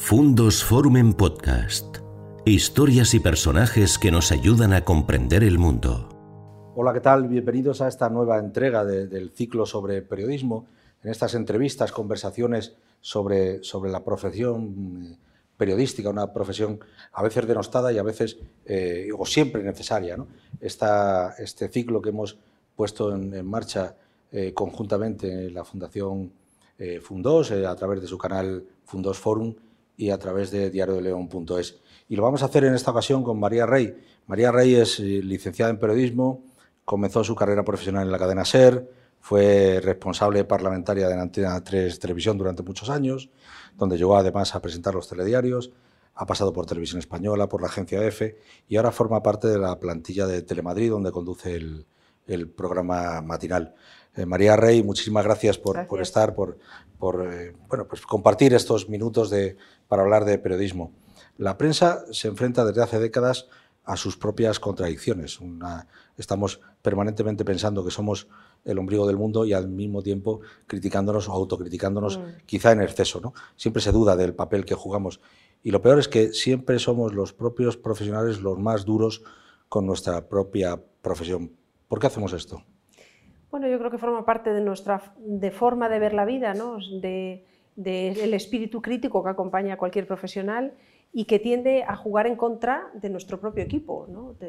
Fundos Forum en Podcast. Historias y personajes que nos ayudan a comprender el mundo. Hola, ¿qué tal? Bienvenidos a esta nueva entrega del ciclo sobre periodismo. En estas entrevistas, conversaciones sobre, sobre la profesión eh, periodística, una profesión a veces denostada y a veces, eh, o siempre necesaria. ¿no? este ciclo que hemos puesto en, marcha eh, conjuntamente en la Fundación Fundos, a través de su canal Fundos Forum, y a través de diariodeleón.es. Y lo vamos a hacer en esta ocasión con María Rey. María Rey es eh, licenciada en periodismo, comenzó su carrera profesional en la cadena SER, fue responsable parlamentaria de Antena 3 Televisión durante muchos años, donde llegó además a presentar los telediarios, ha pasado por Televisión Española, por la agencia EFE y ahora forma parte de la plantilla de Telemadrid, donde conduce el, el programa matinal. Eh, María Rey, muchísimas gracias por, por estar, por, por eh, bueno, pues compartir estos minutos de, para hablar de periodismo. La prensa se enfrenta desde hace décadas a sus propias contradicciones. estamos permanentemente pensando que somos el ombligo del mundo y al mismo tiempo criticándonos o autocriticándonos, mm. quizá en exceso. ¿no? Siempre se duda del papel que jugamos. Y lo peor es que siempre somos los propios profesionales los más duros con nuestra propia profesión. ¿Por qué hacemos esto? Bueno, yo creo que forma parte de nuestra de forma de ver la vida, ¿no? de, del espíritu crítico que acompaña a cualquier profesional y que tiende a jugar en contra de nuestro propio equipo.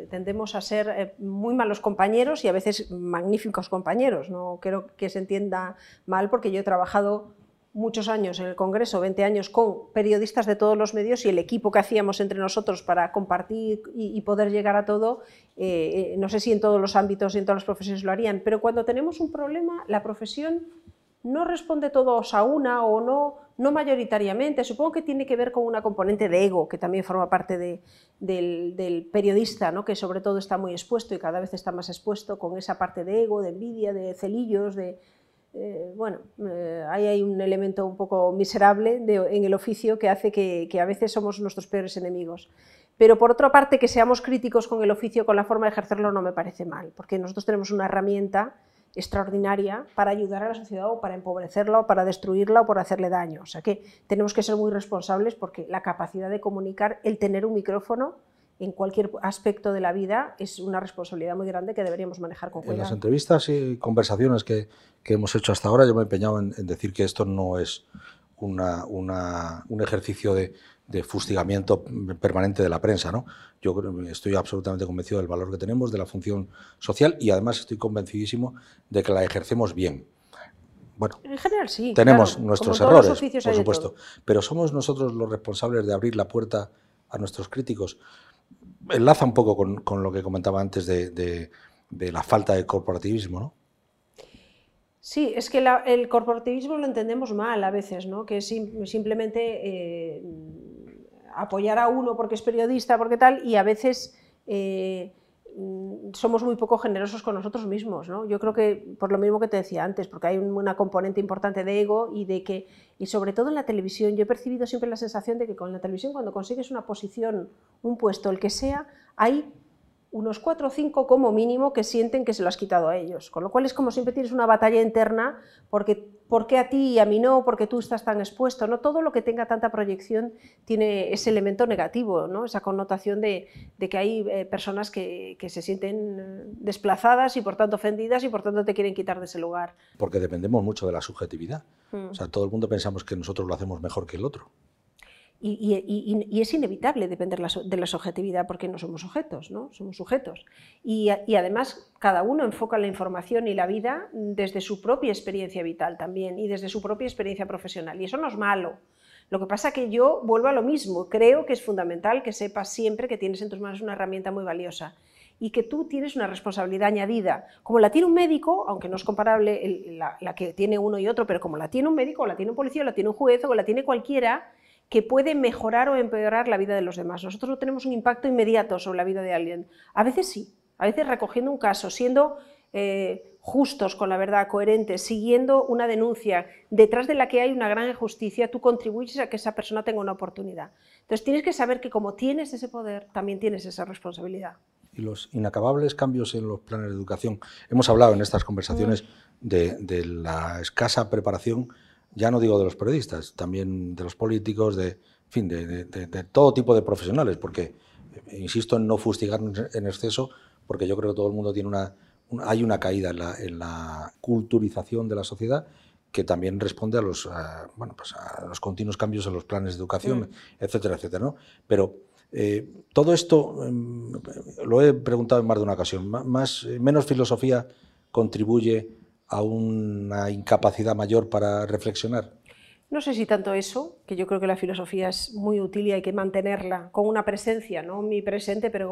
Tendemos a ser eh, muy malos compañeros y a veces magníficos compañeros. No quiero que se entienda mal porque yo he trabajado muchos años en el Congreso, 20 años, con periodistas de todos los medios y el equipo que hacíamos entre nosotros para compartir y, poder llegar a todo, eh, eh, no sé si en todos los ámbitos y en todas las profesiones lo harían, pero cuando tenemos un problema, la profesión no responde todos a una o no, no mayoritariamente. Supongo que tiene que ver con una componente de ego, que también forma parte del, periodista, ¿no? que sobre todo está muy expuesto y cada vez está más expuesto con esa parte de ego, de envidia, de celillos, de, eh, bueno, eh, ahí hay un elemento un poco miserable en el oficio que hace que, a veces somos nuestros peores enemigos. Pero por otra parte, que seamos críticos con el oficio, con la forma de ejercerlo, no me parece mal, porque nosotros tenemos una herramienta extraordinaria para ayudar a la sociedad o para empobrecerla o para destruirla o por hacerle daño. O sea que tenemos que ser muy responsables porque la capacidad de comunicar, el tener un micrófono, en cualquier aspecto de la vida es una responsabilidad muy grande que deberíamos manejar con cuidado. En las entrevistas y conversaciones que, que hemos hecho hasta ahora, yo me he empeñado en, decir que esto no es una, una, un ejercicio de, de, fustigamiento permanente de la prensa. ¿no? Yo estoy absolutamente convencido del valor que tenemos, de la función social y además estoy convencidísimo de que la ejercemos bien. Bueno, en general sí. Tenemos nuestros errores, por supuesto, pero somos nosotros los responsables de abrir la puerta a nuestros críticos enlaza un poco con, lo que comentaba antes de, la falta de corporativismo, ¿no? Sí, es que el corporativismo lo entendemos mal a veces, ¿no? que es simplemente eh, apoyar a uno porque es periodista, porque tal, y a veces eh, somos muy poco generosos con nosotros mismos. ¿no? Yo creo que por lo mismo que te decía antes, porque hay una componente importante de ego y de que, y sobre todo en la televisión, yo he percibido siempre la sensación de que con la televisión cuando consigues una posición, un puesto, el que sea, hay unos cuatro o cinco como mínimo que sienten que se lo has quitado a ellos. Con lo cual es como siempre tienes una batalla interna porque ¿por qué a ti y a mí no? Porque tú estás tan expuesto. No todo lo que tenga tanta proyección tiene ese elemento negativo, ¿no? esa connotación de, que hay eh, personas que, se sienten eh, desplazadas y por tanto ofendidas y por tanto te quieren quitar de ese lugar. Porque dependemos mucho de la subjetividad. Mm. O sea, todo el mundo pensamos que nosotros lo hacemos mejor que el otro. Y, es inevitable depender de la subjetividad porque no somos sujetos, ¿no? somos sujetos. Y, además cada uno enfoca la información y la vida desde su propia experiencia vital también y desde su propia experiencia profesional. Y eso no es malo. Lo que pasa que yo vuelvo a lo mismo. Creo que es fundamental que sepas siempre que tienes en tus manos una herramienta muy valiosa y que tú tienes una responsabilidad añadida, como la tiene un médico, aunque no es comparable la, la, que tiene uno y otro, pero como la tiene un médico, o la tiene un policía, o la tiene un juez, o la tiene cualquiera, que puede mejorar o empeorar la vida de los demás. Nosotros no tenemos un impacto inmediato sobre la vida de alguien. A veces sí, a veces recogiendo un caso, siendo eh, justos con la verdad, coherentes, siguiendo una denuncia detrás de la que hay una gran injusticia, tú contribuyes a que esa persona tenga una oportunidad. Entonces tienes que saber que como tienes ese poder, también tienes esa responsabilidad. Y los inacabables cambios en los planes de educación. Hemos hablado en estas conversaciones mm. de, de la escasa preparación ya no digo de los periodistas, también de los políticos, de, fin, de, todo tipo de profesionales, porque insisto en no fustigar en exceso, porque yo creo que todo el mundo tiene una, hay una caída en la, culturización de la sociedad que también responde a los, bueno, pues a los continuos cambios en los planes de educación, mm. etcétera, etcétera. ¿no? Pero eh, todo esto, em, lo he preguntado en más de una ocasión, más, menos filosofía contribuye a una incapacidad mayor para reflexionar. No sé si tanto eso, que yo creo que la filosofía es muy útil y hay que mantenerla con una presencia, no presente, pero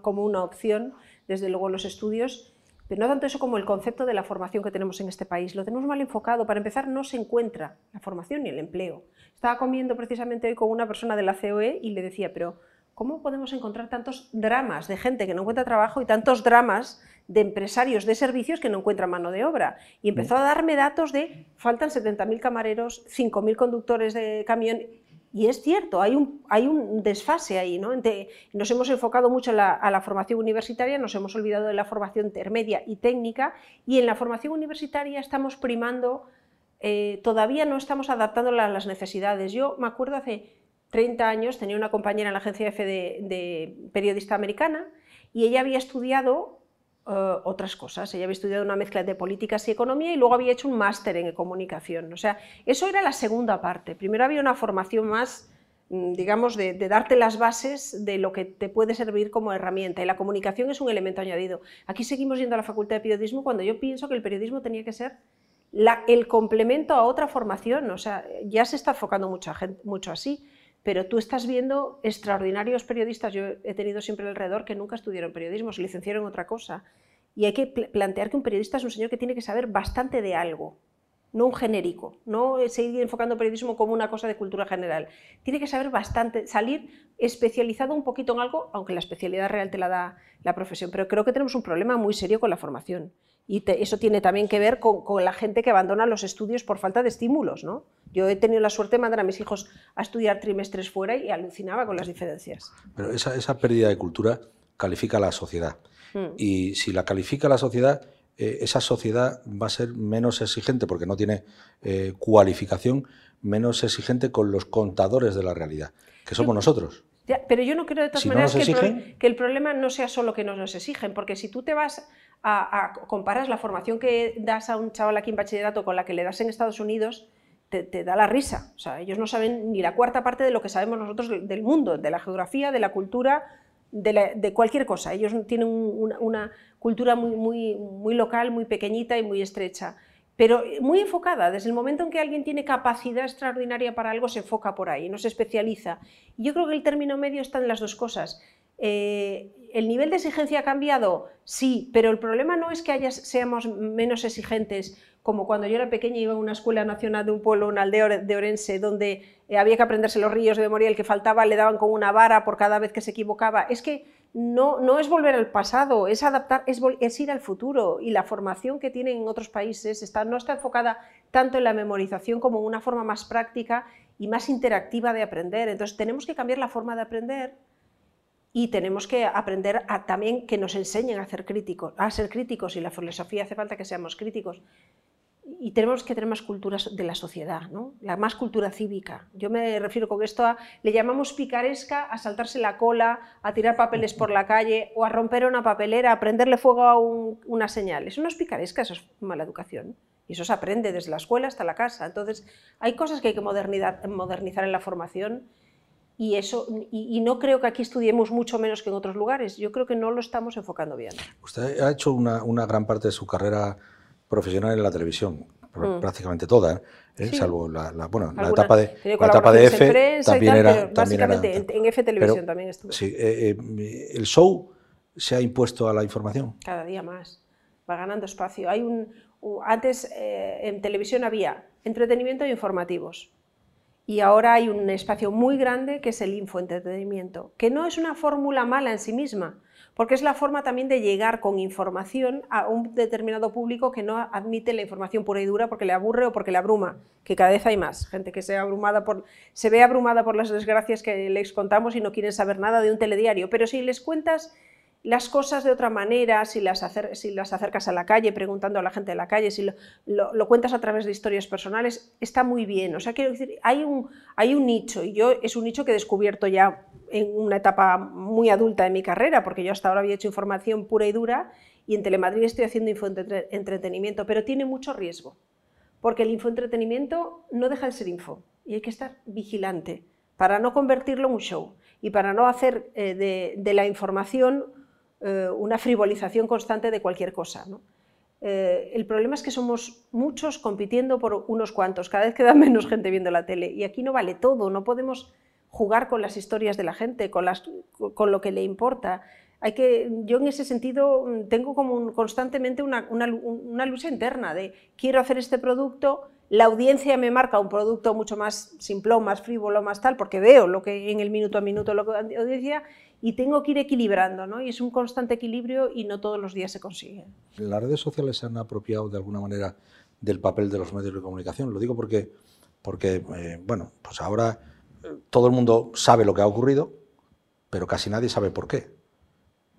como una opción, desde luego en los estudios, pero no tanto eso como el concepto de la formación que tenemos en este país. Lo tenemos mal enfocado. Para empezar, no se encuentra la formación ni el empleo. Estaba comiendo precisamente hoy con una persona de la COE y le decía, pero ¿cómo podemos encontrar tantos dramas de gente que no encuentra trabajo y tantos dramas de empresarios de servicios que no encuentran mano de obra? Y empezó a darme datos de faltan 70.000 camareros, 5.000 conductores de camión. Y es cierto, hay un, hay un desfase ahí. ¿no? nos hemos enfocado mucho a la formación universitaria, nos hemos olvidado de la formación intermedia y técnica, y en la formación universitaria estamos primando, eh, todavía no estamos adaptándola a las necesidades. Yo me acuerdo hace 30 años, tenía una compañera en la agencia F de periodista americana, y ella había estudiado eh, otras cosas. Ella había estudiado una mezcla de políticas y economía y luego había hecho un máster en comunicación. O sea, eso era la segunda parte. Primero había una formación más, mm, digamos, de, darte las bases de lo que te puede servir como herramienta. Y la comunicación es un elemento añadido. Aquí seguimos yendo a la Facultad de Periodismo cuando yo pienso que el periodismo tenía que ser el complemento a otra formación. O sea, ya se está enfocando mucho así pero tú estás viendo extraordinarios periodistas, yo he tenido siempre alrededor que nunca estudiaron periodismo, se licenciaron en otra cosa. Y hay que plantear que un periodista es un señor que tiene que saber bastante de algo, no un genérico, no seguir enfocando periodismo como una cosa de cultura general. Tiene que saber bastante, salir especializado un poquito en algo, aunque la especialidad real te la da la profesión. Pero creo que tenemos un problema muy serio con la formación. Y eso tiene también que ver con, la gente que abandona los estudios por falta de estímulos. ¿no? Yo he tenido la suerte de mandar a mis hijos a estudiar trimestres fuera y alucinaba con las diferencias. Pero esa, esa pérdida de cultura califica a la sociedad. Mm. Y si la califica la sociedad, eh, esa sociedad va a ser menos exigente, porque no tiene eh, cualificación, menos exigente con los contadores de la realidad, que somos nosotros. pero yo no creo de todas maneras que, que, el problema no sea solo que nos exigen, porque si tú te vas a, comparas la formación que das a un chaval aquí en bachillerato con la que le das en Estados Unidos, te, da la risa. O sea, ellos no saben ni la cuarta parte de lo que sabemos nosotros del mundo, de la geografía, de la cultura, de, cualquier cosa. Ellos tienen una, cultura muy, muy, local, muy pequeñita y muy estrecha pero muy enfocada. Desde el momento en que alguien tiene capacidad extraordinaria para algo, se enfoca por ahí, no se especializa. Yo creo que el término medio está en las dos cosas. Eh, ¿El nivel de exigencia ha cambiado? Sí, pero el problema no es que seamos menos exigentes, como cuando yo era pequeña iba a una escuela nacional de un pueblo, una aldea de Orense, donde eh, había que aprenderse los ríos de memoria, el que faltaba le daban con una vara por cada vez que se equivocaba. Es que no, no es volver al pasado, es adaptar, es, ir al futuro. Y la formación que tienen en otros países está, no está enfocada tanto en la memorización como en una forma más práctica y más interactiva de aprender. Entonces tenemos que cambiar la forma de aprender y tenemos que aprender también que nos enseñen a, hacer críticos, a ser críticos y la filosofía hace falta que seamos críticos. Y tenemos que tener más culturas de la sociedad, ¿no? la más cultura cívica. Yo me refiero con esto a, le llamamos picaresca a saltarse la cola, a tirar papeles por la calle o a romper una papelera, a prenderle fuego a una señal. Eso no es picaresca, eso es mala educación. Y eso se aprende desde la escuela hasta la casa. Entonces, hay cosas que hay que modernizar en la formación y eso y, no creo que aquí estudiemos mucho menos que en otros lugares. Yo creo que no lo estamos enfocando bien. Usted ha hecho una, una gran parte de su carrera profesional en la televisión, mm. prácticamente toda, ¿eh? salvo la, bueno, la etapa de, la etapa de F, también era... básicamente en F Televisión también estuve. Sí, eh, eh, el show se ha impuesto a la información. Cada día más, va ganando espacio. Hay un, antes en televisión había entretenimiento e informativos y ahora hay un espacio muy grande que es el infoentretenimiento, que no es una fórmula mala en sí misma, porque es la forma también de llegar con información a un determinado público que no admite la información pura y dura porque le aburre o porque le abruma, que cada vez hay más gente que se, abrumada por, se ve abrumada por las desgracias que les contamos y no quieren saber nada de un telediario, pero si les cuentas las cosas de otra manera, si las, si las acercas a la calle, preguntando a la gente de la calle, si lo, cuentas a través de historias personales, está muy bien. O sea, quiero decir, hay un, hay un nicho, y yo es un nicho que he descubierto ya en una etapa muy adulta de mi carrera, porque yo hasta ahora había hecho información pura y dura, y en Telemadrid estoy haciendo infoentretenimiento, pero tiene mucho riesgo, porque el infoentretenimiento no deja de ser info, y hay que estar vigilante para no convertirlo en un show y para no hacer eh, de, la información eh, una frivolización constante de cualquier cosa. Eh, el problema es que somos muchos compitiendo por unos cuantos, cada vez queda menos gente viendo la tele y aquí no vale todo, no podemos jugar con las historias de la gente, con, lo que le importa. Hay que, yo en ese sentido tengo como constantemente una, una, una lucha interna de quiero hacer este producto, la audiencia me marca un producto mucho más simplón, más frívolo, más tal, porque veo lo que en el minuto a minuto lo que audiencia y tengo que ir equilibrando, ¿no? Y es un constante equilibrio y no todos los días se consigue. Las redes sociales se han apropiado de alguna manera del papel de los medios de comunicación. Lo digo porque, porque eh, bueno, pues ahora eh, todo el mundo sabe lo que ha ocurrido, pero casi nadie sabe por qué.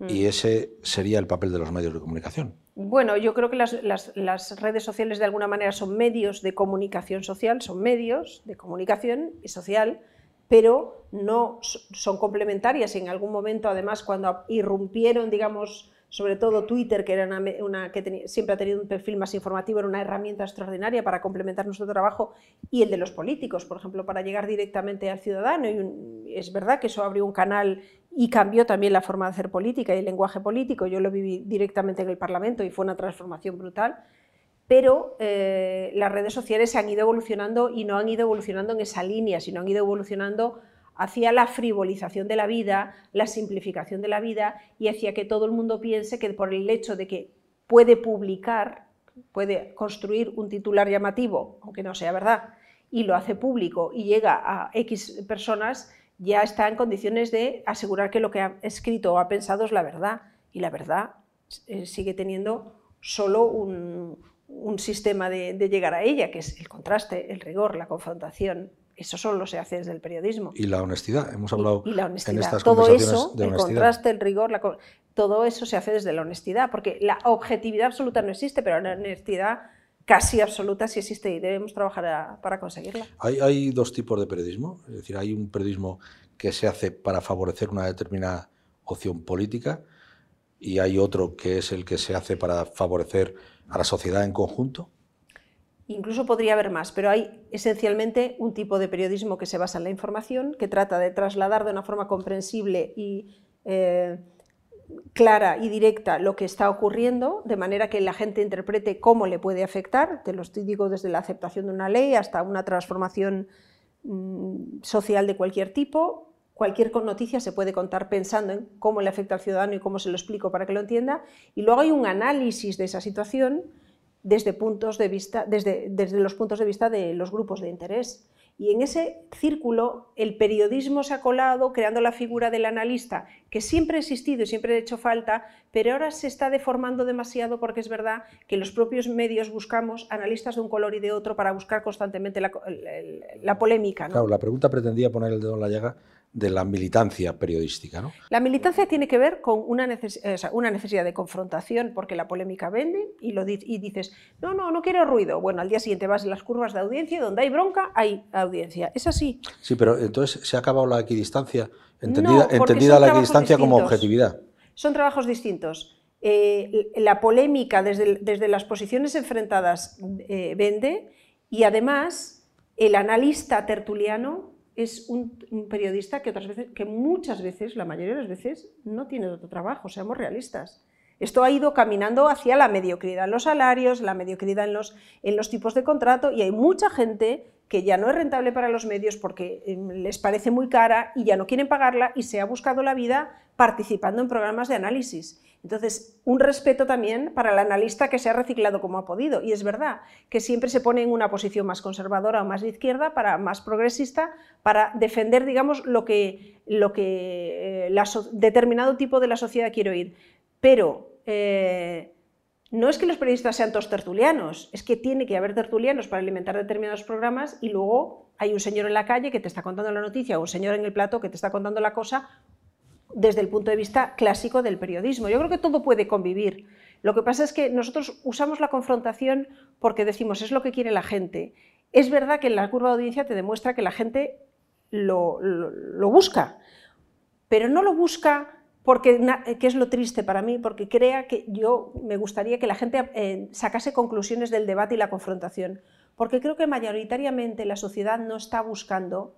Y mm. ese sería el papel de los medios de comunicación. Bueno, yo creo que las, redes sociales de alguna manera son medios de comunicación social, son medios de comunicación y social, pero no son complementarias. En algún momento, además, cuando irrumpieron, digamos, sobre todo Twitter, que, siempre ha tenido un perfil más informativo, era una herramienta extraordinaria para complementar nuestro trabajo y el de los políticos, por ejemplo, para llegar directamente al ciudadano. Y es verdad que eso abrió un canal y cambió también la forma de hacer política y el lenguaje político. Yo lo viví directamente en el Parlamento y fue una transformación brutal. Pero eh, las redes sociales se han ido evolucionando y no han ido evolucionando en esa línea, sino han ido evolucionando hacia la frivolización de la vida, la simplificación de la vida y hacia que todo el mundo piense que por el hecho de que puede publicar, puede construir un titular llamativo, aunque no sea verdad, y lo hace público y llega a X personas, ya está en condiciones de asegurar que lo que ha escrito o ha pensado es la verdad. Y la verdad eh, sigue teniendo solo un, sistema de, llegar a ella, que es el contraste, el rigor, la confrontación. Eso solo se hace desde el periodismo. Y la honestidad. Hemos hablado y, la honestidad. en estas todo eso, el contraste, el rigor, todo eso se hace desde la honestidad, porque la objetividad absoluta no existe, pero la honestidad casi absoluta sí existe y debemos trabajar para conseguirla. Hay, dos tipos de periodismo, es decir, hay un periodismo que se hace para favorecer una determinada opción política y hay otro que es el que se hace para favorecer a la sociedad en conjunto. Incluso podría haber más, pero hay esencialmente un tipo de periodismo que se basa en la información, que trata de trasladar de una forma comprensible y eh, clara y directa lo que está ocurriendo, de manera que la gente interprete cómo le puede afectar, te lo digo desde la aceptación de una ley hasta una transformación mm, social de cualquier tipo. Cualquier noticia se puede contar pensando en cómo le afecta al ciudadano y cómo se lo explico para que lo entienda. Y luego hay un análisis de esa situación desde, puntos de vista, desde, desde los puntos de vista de los grupos de interés. Y en ese círculo el periodismo se ha colado creando la figura del analista, que siempre ha existido y siempre ha hecho falta, pero ahora se está deformando demasiado porque es verdad que los propios medios buscamos analistas de un color y de otro para buscar constantemente la, polémica. Claro, la pregunta pretendía poner el dedo en la llaga de la militancia periodística. ¿no? La militancia tiene que ver con una, una, necesidad de confrontación porque la polémica vende y, lo y dices, no, no, no quiero ruido. Bueno, al día siguiente vas en las curvas de audiencia y donde hay bronca hay audiencia. Es así. Sí, pero entonces se ha acabado la equidistancia, entendida, entendida la equidistancia como objetividad. Son trabajos distintos. Eh, la polémica desde, desde, las posiciones enfrentadas eh, vende y además el analista tertuliano es un, periodista que, otras veces, que muchas veces, la mayoría de las veces, no tiene otro trabajo, seamos realistas. Esto ha ido caminando hacia la mediocridad en los salarios, la mediocridad en los, en los tipos de contrato y hay mucha gente que ya no es rentable para los medios porque em, les parece muy cara y ya no quieren pagarla y se ha buscado la vida participando en programas de análisis. Entonces, un respeto también para el analista que se ha reciclado como ha podido. Y es verdad que siempre se pone en una posición más conservadora o más de izquierda, para, más progresista, para defender, digamos, lo que, lo que eh, determinado tipo de la sociedad quiere oír. Pero eh, no es que los periodistas sean todos tertulianos, es que tiene que haber tertulianos para alimentar determinados programas y luego hay un señor en la calle que te está contando la noticia o un señor en el plato que te está contando la cosa desde el punto de vista clásico del periodismo. Yo creo que todo puede convivir. Lo que pasa es que nosotros usamos la confrontación porque decimos es lo que quiere la gente. Es verdad que en la curva de audiencia te demuestra que la gente lo, busca, pero no lo busca porque, que es lo triste para mí, porque crea que yo me gustaría que la gente eh, sacase conclusiones del debate y la confrontación, porque creo que mayoritariamente la sociedad no está buscando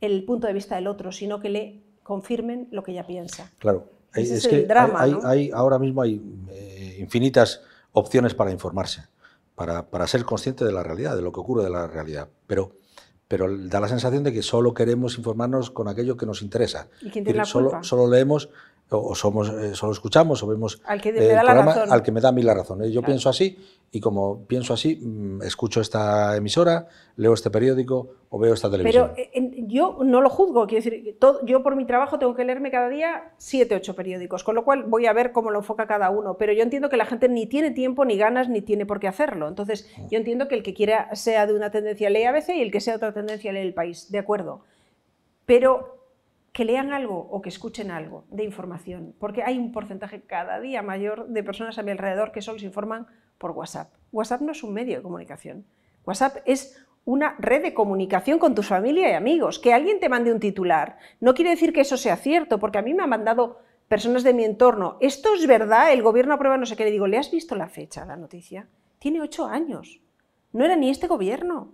el punto de vista del otro, sino que le confirmen lo que ella piensa. Claro, es, que drama, hay, ahora mismo hay eh, infinitas opciones para informarse, para, para, ser consciente de la realidad, de lo que ocurre de la realidad. Pero, pero da la sensación de que solo queremos informarnos con aquello que nos interesa. ¿Y quién tiene la solo, solo leemos o somos eh, solo escuchamos o vemos al que me da la razón. al que me da a mí la razón. ¿eh? Yo pienso así y como pienso así, mm, escucho esta emisora, leo este periódico o veo esta televisión. Pero yo no lo juzgo, quiero decir, todo, yo por mi trabajo tengo que leerme cada día siete, ocho periódicos, con lo cual voy a ver cómo lo enfoca cada uno, pero yo entiendo que la gente ni tiene tiempo, ni ganas, ni tiene por qué hacerlo. Entonces, mm. yo entiendo que el que quiera sea de una tendencia lee ABC y el que sea de otra tendencia lee el país, de acuerdo. Pero que lean algo o que escuchen algo de información, porque hay un porcentaje cada día mayor de personas a mi alrededor que solo se informan por WhatsApp. WhatsApp no es un medio de comunicación. WhatsApp es una red de comunicación con tu familia y amigos. Que alguien te mande un titular no quiere decir que eso sea cierto, porque a mí me han mandado personas de mi entorno, esto es verdad, el gobierno aprueba no sé qué, le digo, ¿le has visto la fecha, la noticia? Tiene ocho años. No era ni este gobierno.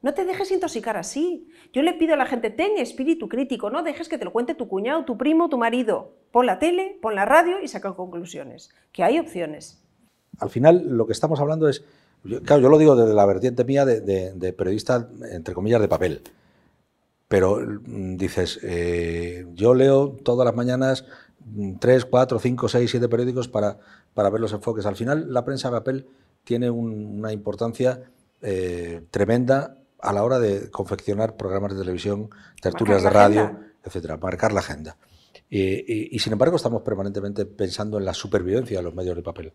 No te dejes intoxicar así. Yo le pido a la gente, ten espíritu crítico, no dejes que te lo cuente tu cuñado, tu primo, tu marido. Pon la tele, pon la radio y saca conclusiones, que hay opciones. Al final, lo que estamos hablando es, claro, yo lo digo desde la vertiente mía de, periodista, entre comillas, de papel. Pero mm, dices, eh, yo leo todas las mañanas mm, tres, cuatro, cinco, seis, siete periódicos para, para ver los enfoques. Al final, la prensa de papel tiene una importancia eh, tremenda a la hora de confeccionar programas de televisión, tertulias de radio, etcétera, marcar la agenda. Y, sin embargo estamos permanentemente pensando en la supervivencia de los medios de papel.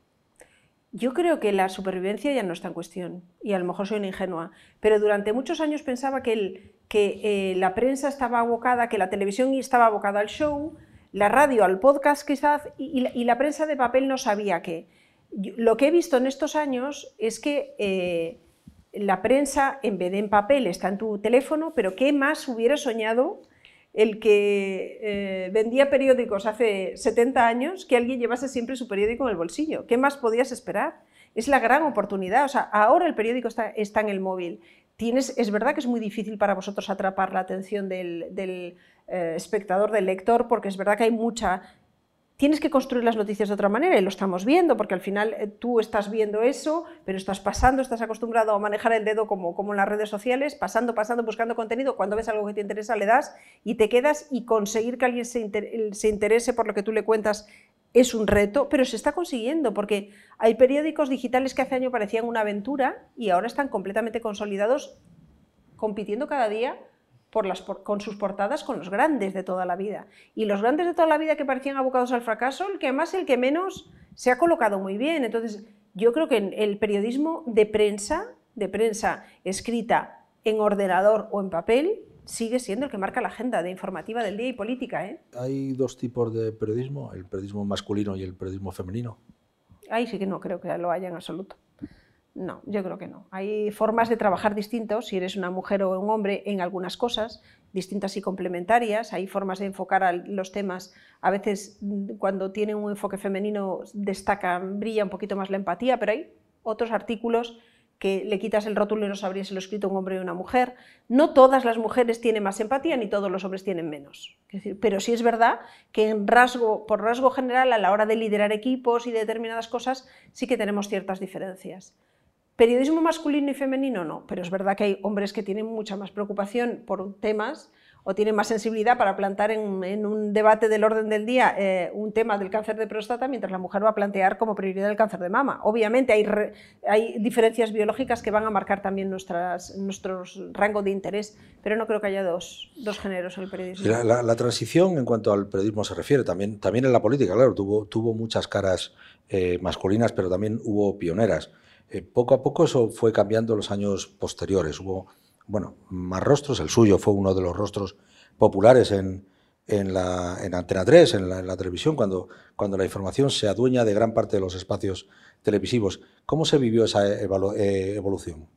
Yo creo que la supervivencia ya no está en cuestión, y a lo mejor soy una ingenua, pero durante muchos años pensaba que, el, que eh, la prensa estaba abocada, que la televisión estaba abocada al show, la radio al podcast quizás, y, la, prensa de papel no sabía qué. lo que he visto en estos años es que eh, la prensa, en vez de en papel, está en tu teléfono, pero ¿qué más hubiera soñado el que eh, vendía periódicos hace 70 años que alguien llevase siempre su periódico en el bolsillo? ¿Qué más podías esperar? Es la gran oportunidad. O sea, ahora el periódico está, en el móvil. Tienes, es verdad que es muy difícil para vosotros atrapar la atención del, eh, espectador, del lector, porque es verdad que hay mucha tienes que construir las noticias de otra manera y lo estamos viendo, porque al final eh, tú estás viendo eso, pero estás pasando, estás acostumbrado a manejar el dedo como, en las redes sociales, pasando, pasando, buscando contenido, cuando ves algo que te interesa le das y te quedas y conseguir que alguien se, se interese por lo que tú le cuentas es un reto, pero se está consiguiendo, porque hay periódicos digitales que hace año parecían una aventura y ahora están completamente consolidados, compitiendo cada día con sus portadas con los grandes de toda la vida. Y los grandes de toda la vida que parecían abocados al fracaso, el que más, el que menos, se ha colocado muy bien. Entonces, yo creo que el periodismo de prensa, de prensa escrita en ordenador o en papel, sigue siendo el que marca la agenda de informativa del día y política. ¿eh? Hay dos tipos de periodismo, el periodismo masculino y el periodismo femenino. Ahí sí que no creo que lo haya en absoluto. No, yo creo que no. Hay formas de trabajar distintos, si eres una mujer o un hombre, en algunas cosas, distintas y complementarias. Hay formas de enfocar los temas. A veces, mm, cuando tienen un enfoque femenino, destaca, brilla un poquito más la empatía, pero hay otros artículos que le quitas el rótulo y no sabrías lo escrito un hombre o una mujer. No todas las mujeres tienen más empatía, ni todos los hombres tienen menos. pero sí es verdad que en rasgo, por rasgo general, a la hora de liderar equipos y determinadas cosas, sí que tenemos ciertas diferencias. Periodismo masculino y femenino no, pero es verdad que hay hombres que tienen mucha más preocupación por temas o tienen más sensibilidad para plantar en, un debate del orden del día eh, un tema del cáncer de próstata, mientras la mujer va a plantear como prioridad el cáncer de mama. Obviamente hay, hay diferencias biológicas que van a marcar también nuestras, nuestros rangos de interés, pero no creo que haya dos, dos géneros en el periodismo. La, transición en cuanto al periodismo se refiere, también, también en la política, claro, tuvo, tuvo muchas caras eh, masculinas, pero también hubo pioneras. Eh, poco a poco eso fue cambiando los años posteriores. Hubo, bueno, más rostros, el suyo fue uno de los rostros populares en, en, la, en Antena 3, en la, televisión, cuando, cuando la información se adueña de gran parte de los espacios televisivos. ¿Cómo se vivió esa eh, evolución?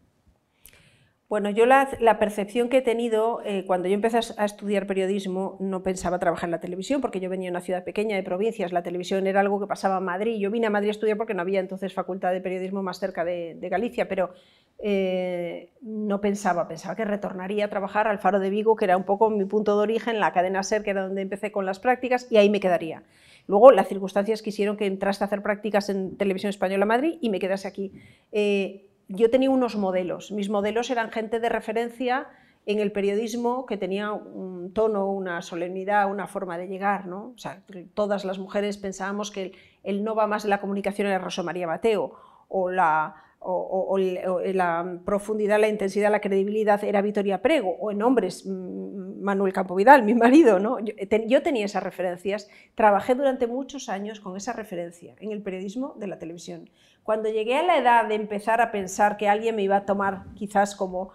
Bueno, yo la, percepción que he tenido eh, cuando yo empecé a estudiar periodismo, no pensaba trabajar en la televisión, porque yo venía de una ciudad pequeña de provincias, la televisión era algo que pasaba en Madrid. Yo vine a Madrid a estudiar porque no había entonces facultad de periodismo más cerca de, Galicia, pero eh, no pensaba, pensaba que retornaría a trabajar al Faro de Vigo, que era un poco mi punto de origen, la cadena SER, que era donde empecé con las prácticas, y ahí me quedaría. Luego las circunstancias quisieron que entrase a hacer prácticas en Televisión Española Madrid y me quedase aquí. Eh, yo tenía unos modelos. Mis modelos eran gente de referencia en el periodismo que tenía un tono, una solemnidad, una forma de llegar. ¿no? Todas las mujeres pensábamos que el, no va más de la comunicación era Rosa María Mateo o la, o, la profundidad, la intensidad, la credibilidad era Vitoria Prego, o en hombres mm, Manuel Campovidal, mi marido. ¿no? Yo, yo, tenía esas referencias, trabajé durante muchos años con esa referencia en el periodismo de la televisión. Cuando llegué a la edad de empezar a pensar que alguien me iba a tomar quizás como...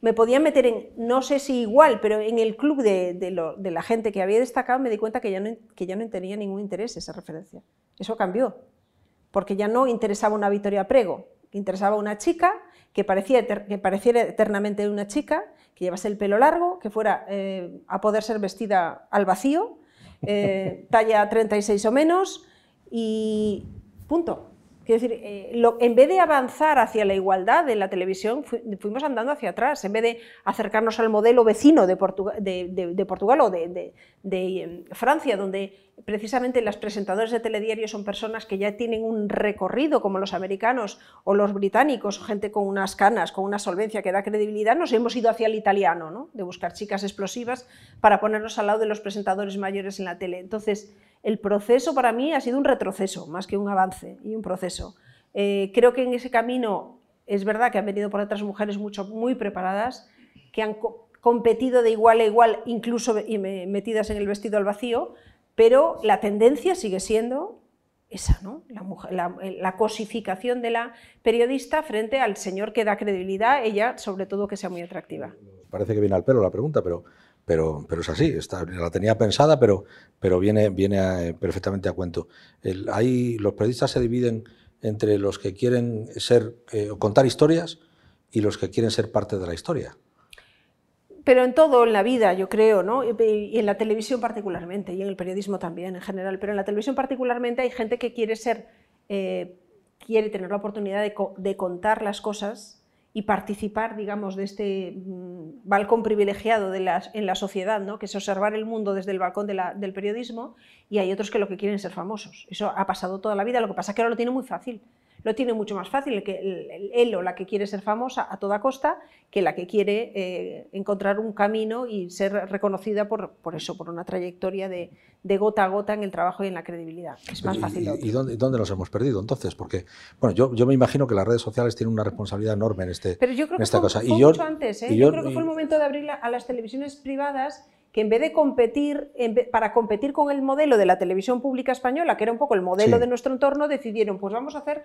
Me podía meter en, no sé si igual, pero en el club de, la gente que había destacado me di cuenta que ya, no, que ya no tenía ningún interés esa referencia. Eso cambió, porque ya no interesaba una Victoria Prego, interesaba una chica que, parecía, que pareciera eternamente una chica, que llevase el pelo largo, que fuera eh, a poder ser vestida al vacío, eh, talla 36 o menos, y punto. Quiero decir, eh, en vez de avanzar hacia la igualdad en la televisión, fuimos andando hacia atrás. En vez de acercarnos al modelo vecino de, Portugal o de, em, Francia, donde precisamente las presentadoras de telediarios son personas que ya tienen un recorrido, como los americanos o los británicos, gente con unas canas, con una solvencia que da credibilidad, nos hemos ido hacia el italiano, ¿no? de buscar chicas explosivas para ponernos al lado de los presentadores mayores en la tele. Entonces, el proceso para mí ha sido un retroceso, más que un avance y un proceso. Eh, creo que en ese camino es verdad que han venido por otras mujeres mucho, muy preparadas, que han competido de igual a igual, incluso metidas en el vestido al vacío, pero la tendencia sigue siendo esa, ¿no? la, la, cosificación de la periodista frente al señor que da credibilidad, ella sobre todo que sea muy atractiva. Parece que viene al pelo la pregunta, pero pero, pero es así, la tenía pensada, pero, pero viene, viene perfectamente a cuento. ahí los periodistas se dividen entre los que quieren ser, eh, contar historias y los que quieren ser parte de la historia. Pero en todo, en la vida, yo creo, ¿no? y en la televisión particularmente, y en el periodismo también en general, pero en la televisión particularmente hay gente que quiere ser, eh, quiere tener la oportunidad de, de contar las cosas y participar, digamos, de este mm, balcón privilegiado de en la sociedad, ¿no? que es observar el mundo desde el balcón del periodismo, y hay otros que lo que quieren es ser famosos. Eso ha pasado toda la vida, lo que pasa es que ahora lo tiene muy fácil lo tiene mucho más fácil el que, él o la que quiere ser famosa a toda costa que la que quiere eh, encontrar un camino y ser reconocida por, por eso, por una trayectoria de, gota a gota en el trabajo y en la credibilidad. Es más fácil. ¿Y, y dónde, dónde, nos hemos perdido entonces? Porque, bueno, yo, yo, me imagino que las redes sociales tienen una responsabilidad enorme en, este, Pero yo creo que esta fue, cosa. y yo, mucho antes, ¿eh? yo, creo que fue el momento de abrir a las televisiones privadas que en vez de competir, para competir con el modelo de la televisión pública española, que era un poco el modelo de nuestro entorno, decidieron, pues vamos a hacer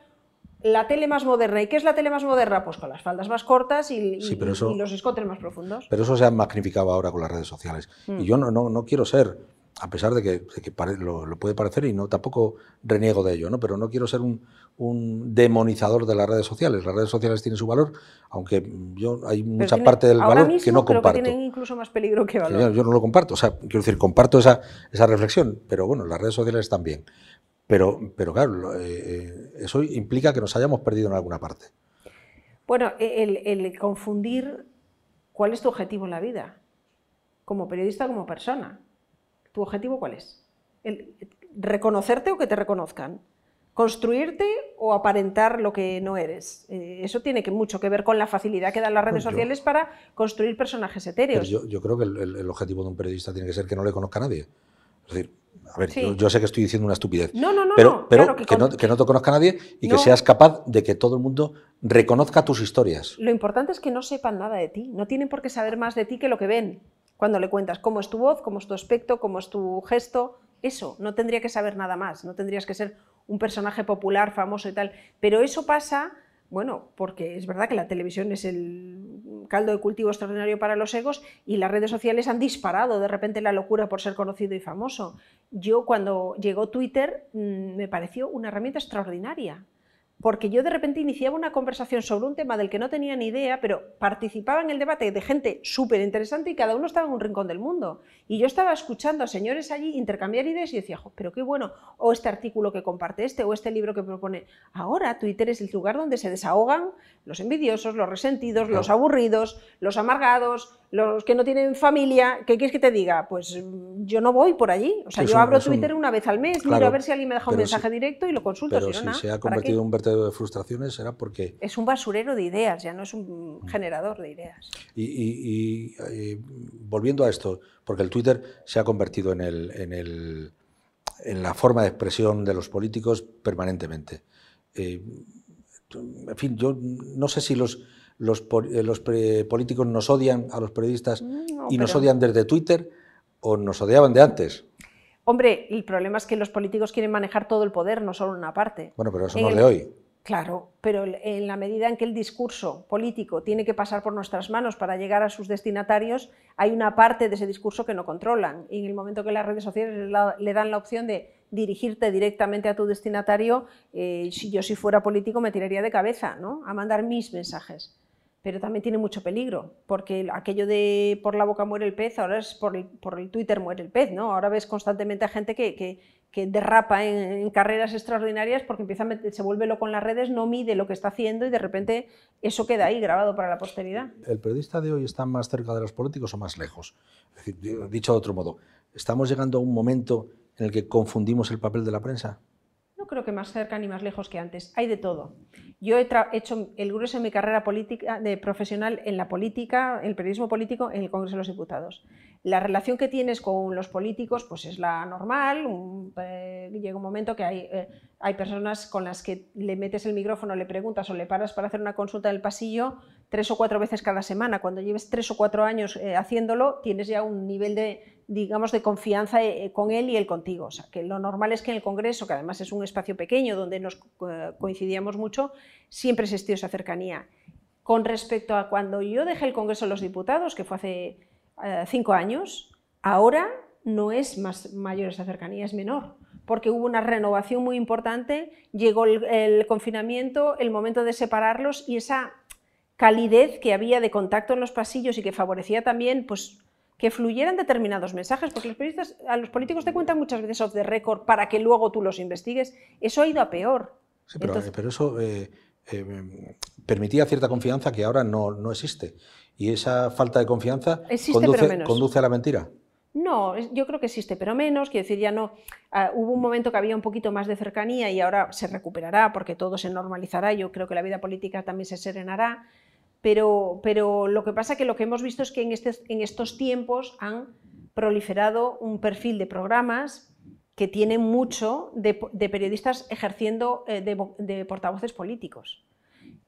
la tele más moderna. ¿Y qué es la tele más moderna? Pues con las faldas más cortas y, los escotes más profundos. Pero eso se ha magnificado ahora con las redes sociales. Mm. Y yo no, no, no, quiero ser, a pesar de que, lo, puede parecer y no tampoco reniego de ello, ¿no? pero no quiero ser un, demonizador de las redes sociales. Las redes sociales tienen su valor, aunque yo hay mucha parte del valor que no comparto. Creo que tienen incluso más peligro que valor. yo, no lo comparto. O sea, quiero decir, comparto esa, esa reflexión, pero bueno, las redes sociales también. Pero, pero claro, eh, eh, eso implica que nos hayamos perdido en alguna parte. Bueno, el, confundir cuál es tu objetivo en la vida, como periodista, como persona. ¿Tu objetivo cuál es? ¿Reconocerte o que te reconozcan? ¿Construirte o aparentar lo que no eres? Eh, eso tiene que, mucho que ver con la facilidad que dan las redes sociales para construir personajes etéreos. Yo, yo, creo que el, el, objetivo de un periodista tiene que ser que no le conozca a nadie. Es decir, a ver, yo, sé que estoy diciendo una estupidez. No, no, no. Pero, pero que, no, que, no, te conozca nadie y que seas capaz de que todo el mundo reconozca tus historias. Lo importante es que no sepan nada de ti. No tienen por qué saber más de ti que lo que ven. Cuando le cuentas cómo es tu voz, cómo es tu aspecto, cómo es tu gesto. Eso, no tendría que saber nada más. No tendrías que ser un personaje popular, famoso y tal. Pero eso pasa bueno, porque es verdad que la televisión es el caldo de cultivo extraordinario para los egos y las redes sociales han disparado de repente la locura por ser conocido y famoso. Yo cuando llegó Twitter mm, me pareció una herramienta extraordinaria porque yo de repente iniciaba una conversación sobre un tema del que no tenía ni idea, pero participaba en el debate de gente súper interesante y cada uno estaba en un rincón del mundo. Y yo estaba escuchando a señores allí intercambiar ideas y decía, pero qué bueno, o este artículo que comparte este, o este libro que propone. Ahora Twitter es el lugar donde se desahogan los envidiosos, los resentidos, los aburridos, los amargados, los que no tienen familia, ¿qué quieres que te diga? Pues mm, yo no voy por allí. O sea, yo abro Twitter una vez al mes, miro a ver si alguien me deja un mensaje directo y lo consulto. Pero si, se ha convertido en un de frustraciones, será porque... Es un basurero de ideas, ya no es un generador de ideas. Y, eh, volviendo a esto, porque el Twitter se ha convertido en, el, en, el, en la forma de expresión de los políticos permanentemente. Eh, en fin, yo no sé si los los, eh, los políticos nos odian a los periodistas mm, y nos odian desde Twitter o nos odiaban de antes. Hombre, el problema es que los políticos quieren manejar todo el poder, no solo una parte. Bueno, pero eso no es de hoy. Claro, pero en la medida en que el discurso político tiene que pasar por nuestras manos para llegar a sus destinatarios, hay una parte de ese discurso que no controlan. Y en el momento que las redes sociales le dan la opción de dirigirte directamente a tu destinatario, eh, si yo si fuera político me tiraría de cabeza ¿no? a mandar mis mensajes pero también tiene mucho peligro, porque aquello de por la boca muere el pez, ahora es por el, por el Twitter muere el pez, ¿no? Ahora ves constantemente a gente que, que, que derrapa en, carreras extraordinarias porque empieza a se vuelve loco en las redes, no mide lo que está haciendo y de repente eso queda ahí grabado para la posteridad. ¿El periodista de hoy está más cerca de los políticos o más lejos? Dicho de otro modo, ¿estamos llegando a un momento en el que confundimos el papel de la prensa? Creo que más cerca ni más lejos que antes, hay de todo. Yo he hecho el grueso de mi carrera política, de profesional en la política, en el periodismo político, en el Congreso de los Diputados. La relación que tienes con los políticos pues es la normal. Eh, llega un momento que hay, eh, hay personas con las que le metes el micrófono, le preguntas o le paras para hacer una consulta en el pasillo tres o cuatro veces cada semana. Cuando lleves tres o cuatro años eh, haciéndolo, tienes ya un nivel de, digamos, de confianza con él y él contigo. O sea, que lo normal es que en el Congreso, que además es un espacio pequeño donde nos coincidíamos mucho, siempre existió esa cercanía. Con respecto a cuando yo dejé el Congreso de los Diputados, que fue hace eh, cinco años, ahora no es más mayor esa cercanía, es menor, porque hubo una renovación muy importante, llegó el, confinamiento, el momento de separarlos y esa calidez que había de contacto en los pasillos y que favorecía también pues, que fluyeran determinados mensajes, porque los periodistas, a los políticos te cuentan muchas veces off the record para que luego tú los investigues, eso ha ido a peor. Sí, pero, eso eh, eh, permitía cierta confianza que ahora no, no, existe. Y esa falta de confianza conduce, conduce, a la mentira. No, yo creo que existe, pero menos. Quiero decir, ya no. Ah, hubo un momento que había un poquito más de cercanía y ahora se recuperará porque todo se normalizará. Yo creo que la vida política también se serenará. Pero, pero lo que pasa es que lo que hemos visto es que en, este, en estos tiempos han proliferado un perfil de programas que tiene mucho de, periodistas ejerciendo eh, de, portavoces políticos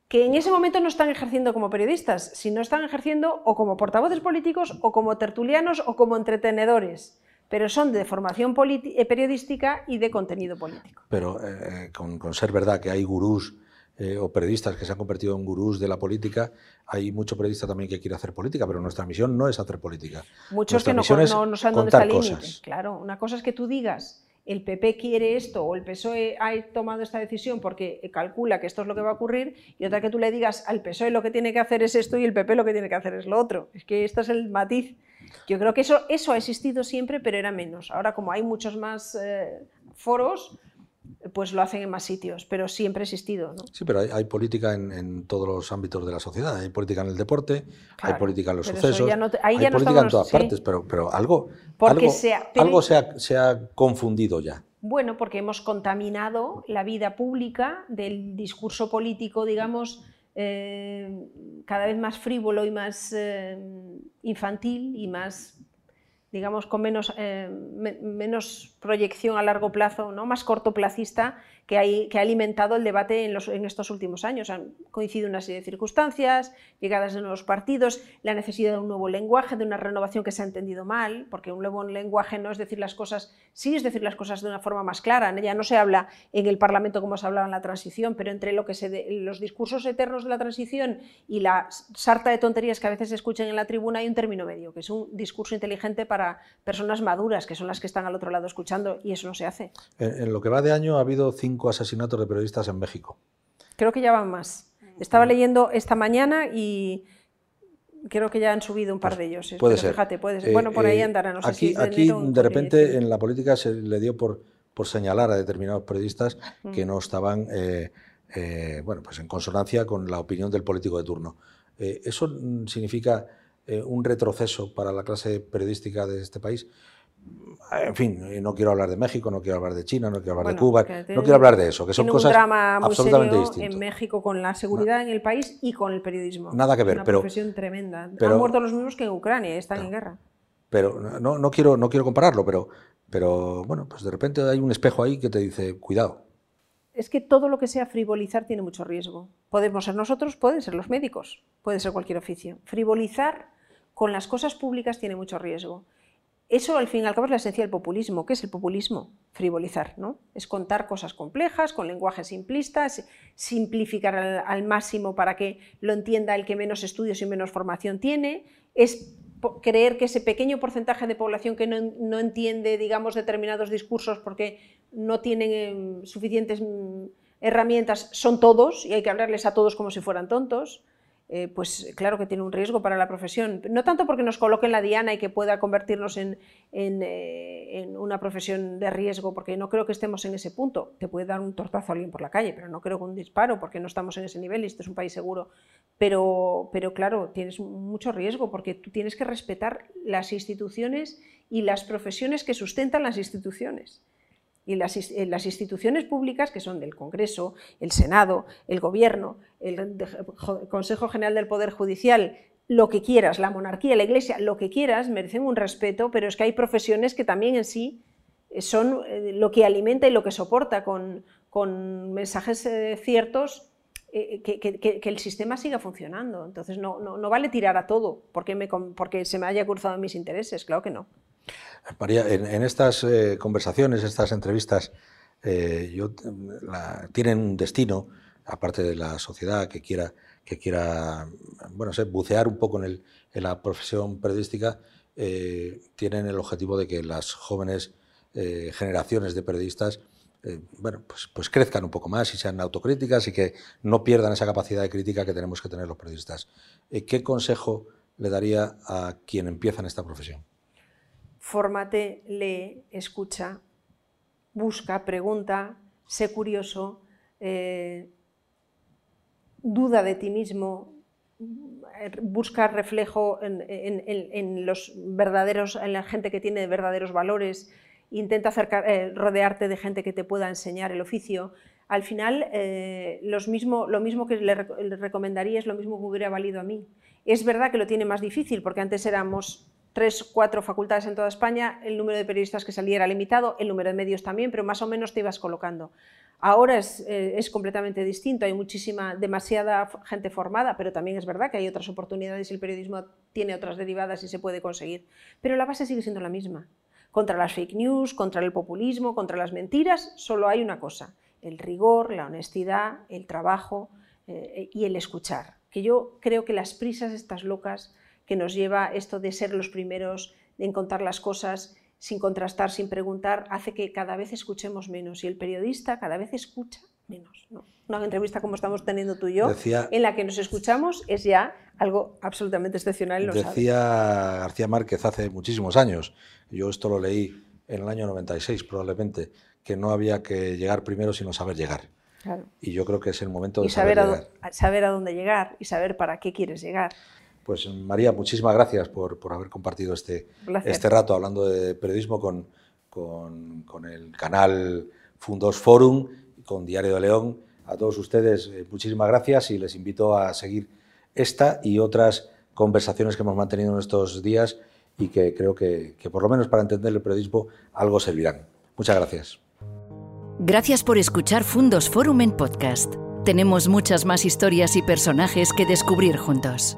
que en ese momento no están ejerciendo como periodistas, sino están ejerciendo o como portavoces políticos o como tertulianos o como entretenedores, pero son de formación eh, periodística y de contenido político. Pero eh, con, con, ser verdad que hay gurús eh, o periodistas que se han convertido en gurús de la política. Hay mucho periodista también que quiere hacer política, pero nuestra misión no es hacer política. Muchos que no, no, saben dónde está el límite. Claro, una cosa es que tú digas el PP quiere esto o el PSOE ha tomado esta decisión porque calcula que esto es lo que va a ocurrir y otra que tú le digas al PSOE lo que tiene que hacer es esto y el PP lo que tiene que hacer es lo otro. Es que esto es el matiz. Yo creo que eso, eso ha existido siempre, pero era menos. Ahora como hay muchos más eh, foros, pues lo hacen en más sitios, pero siempre ha existido. ¿no? Sí, pero hay, política en, todos los ámbitos de la sociedad. Hay política en el deporte, hay política en los sucesos, hay política en todas partes, pero, pero algo, algo, algo se, ha, confundido ya. Bueno, porque hemos contaminado la vida pública del discurso político, digamos, eh, cada vez más frívolo y más eh, infantil y más digamos, con menos, eh, menos proyección a largo plazo, ¿no? más cortoplacista, que, hay, que ha alimentado el debate en, los, en, estos últimos años. Han coincidido una serie de circunstancias, llegadas de nuevos partidos, la necesidad de un nuevo lenguaje, de una renovación que se ha entendido mal, porque un nuevo lenguaje no es decir las cosas, sí es decir las cosas de una forma más clara. Ya no se habla en el Parlamento como se hablaba en la transición, pero entre lo que se los discursos eternos de la transición y la sarta de tonterías que a veces se escuchan en la tribuna hay un término medio, que es un discurso inteligente para personas maduras, que son las que están al otro lado escuchando, y eso no se hace. En, en lo que va de año ha habido cinco asesinatos de periodistas en México. Creo que ya van más. Estaba leyendo esta mañana y creo que ya han subido un par pues de ellos. Puede ser. Fíjate, puede ser. bueno, por ahí eh, andarán. aquí, aquí de repente en la política se le dio por, por señalar a determinados periodistas mm. que no estaban eh, eh, bueno, pues en consonancia con la opinión del político de turno. ¿Eso significa un retroceso para la clase periodística de este país? en fin, no quiero hablar de México, no quiero hablar de China, no quiero hablar de Cuba, no quiero hablar de eso, que son cosas un drama muy absolutamente distintas. En México con la seguridad en el país y con el periodismo. Nada que ver, Una pero profesión tremenda. Han muerto los mismos que en Ucrania, están en guerra. Pero no, no, quiero, no quiero compararlo, pero, pero bueno, pues de repente hay un espejo ahí que te dice, cuidado. Es que todo lo que sea frivolizar tiene mucho riesgo. Podemos ser nosotros, pueden ser los médicos, puede ser cualquier oficio. Frivolizar con las cosas públicas tiene mucho riesgo. Eso al fin y al cabo es la esencia del populismo. ¿Qué es el populismo? Frivolizar, ¿no? Es contar cosas complejas, con lenguaje simplista, simplificar al, máximo para que lo entienda el que menos estudios y menos formación tiene, es creer que ese pequeño porcentaje de población que no, entiende, digamos, determinados discursos porque no tienen em, suficientes mm, herramientas, son todos y hay que hablarles a todos como si fueran tontos. Eh, pues claro que tiene un riesgo para la profesión. No tanto porque nos coloque en la diana y que pueda convertirnos en, eh, en, una profesión de riesgo, porque no creo que estemos en ese punto. Te puede dar un tortazo a alguien por la calle, pero no creo que un disparo, porque no estamos en ese nivel y este es un país seguro. Pero, pero claro, tienes mucho riesgo porque tú tienes que respetar las instituciones y las profesiones que sustentan las instituciones y las, instituciones públicas, que son del Congreso, el Senado, el Gobierno, el Consejo General del Poder Judicial, lo que quieras, la monarquía, la iglesia, lo que quieras, merecen un respeto, pero es que hay profesiones que también en sí eh, son eh, lo que alimenta y lo que soporta con, mensajes eh, ciertos que, el sistema siga funcionando. Entonces no, vale tirar a todo porque, porque se me haya cruzado mis intereses, claro que no. María, en, estas eh, conversaciones, estas entrevistas, eh, yo, tienen un destino, aparte de la sociedad que quiera, que quiera bueno, bucear un poco en, la profesión periodística, eh, tienen el objetivo de que las jóvenes generaciones de periodistas bueno, pues, pues, crezcan un poco más y sean autocríticas y que no pierdan esa capacidad de crítica que tenemos que tener los periodistas. ¿Qué consejo le daría a quien empieza en esta profesión? Fórmate, lee, escucha, busca, pregunta, sé curioso, eh, duda de ti mismo, busca reflejo en, los verdaderos, en la gente que tiene verdaderos valores, intenta eh, rodearte de gente que te pueda enseñar el oficio. Al final, eh, lo mismo que le, le recomendaría es lo mismo que hubiera valido a mí. Es verdad que lo tiene más difícil porque antes éramos tres, cuatro facultades en toda España, el número de periodistas que salía era limitado, el número de medios también, pero más o menos te ibas colocando. Ahora es, eh, completamente distinto, hay muchísima, demasiada gente formada, pero también es verdad que hay otras oportunidades y el periodismo tiene otras derivadas y se puede conseguir. Pero la base sigue siendo la misma. Contra las fake news, contra el populismo, contra las mentiras, solo hay una cosa, el rigor, la honestidad, el trabajo eh, y el escuchar. Que yo creo que las prisas estas locas que nos lleva esto de ser los primeros en contar las cosas sin contrastar, sin preguntar, hace que cada vez escuchemos menos y el periodista cada vez escucha menos. Una entrevista como estamos teniendo tú y yo, en la que nos escuchamos, es ya algo absolutamente excepcional. Lo decía García Márquez hace muchísimos años, yo esto lo leí en el año 96 probablemente, que no había que llegar primero sino saber llegar. Y yo creo que es el momento de saber, saber, a, saber a dónde llegar y saber para qué quieres llegar. Pues María, muchísimas gracias por, haber compartido este, este rato hablando de periodismo con, con, el canal Fundos Forum, con Diario de León. A todos ustedes, eh, muchísimas gracias y les invito a seguir esta y otras conversaciones que hemos mantenido en estos días y que creo que, que por lo menos para entender el periodismo algo servirán. Muchas gracias. Gracias por escuchar Fundos Forum en podcast. Tenemos muchas más historias y personajes que descubrir juntos.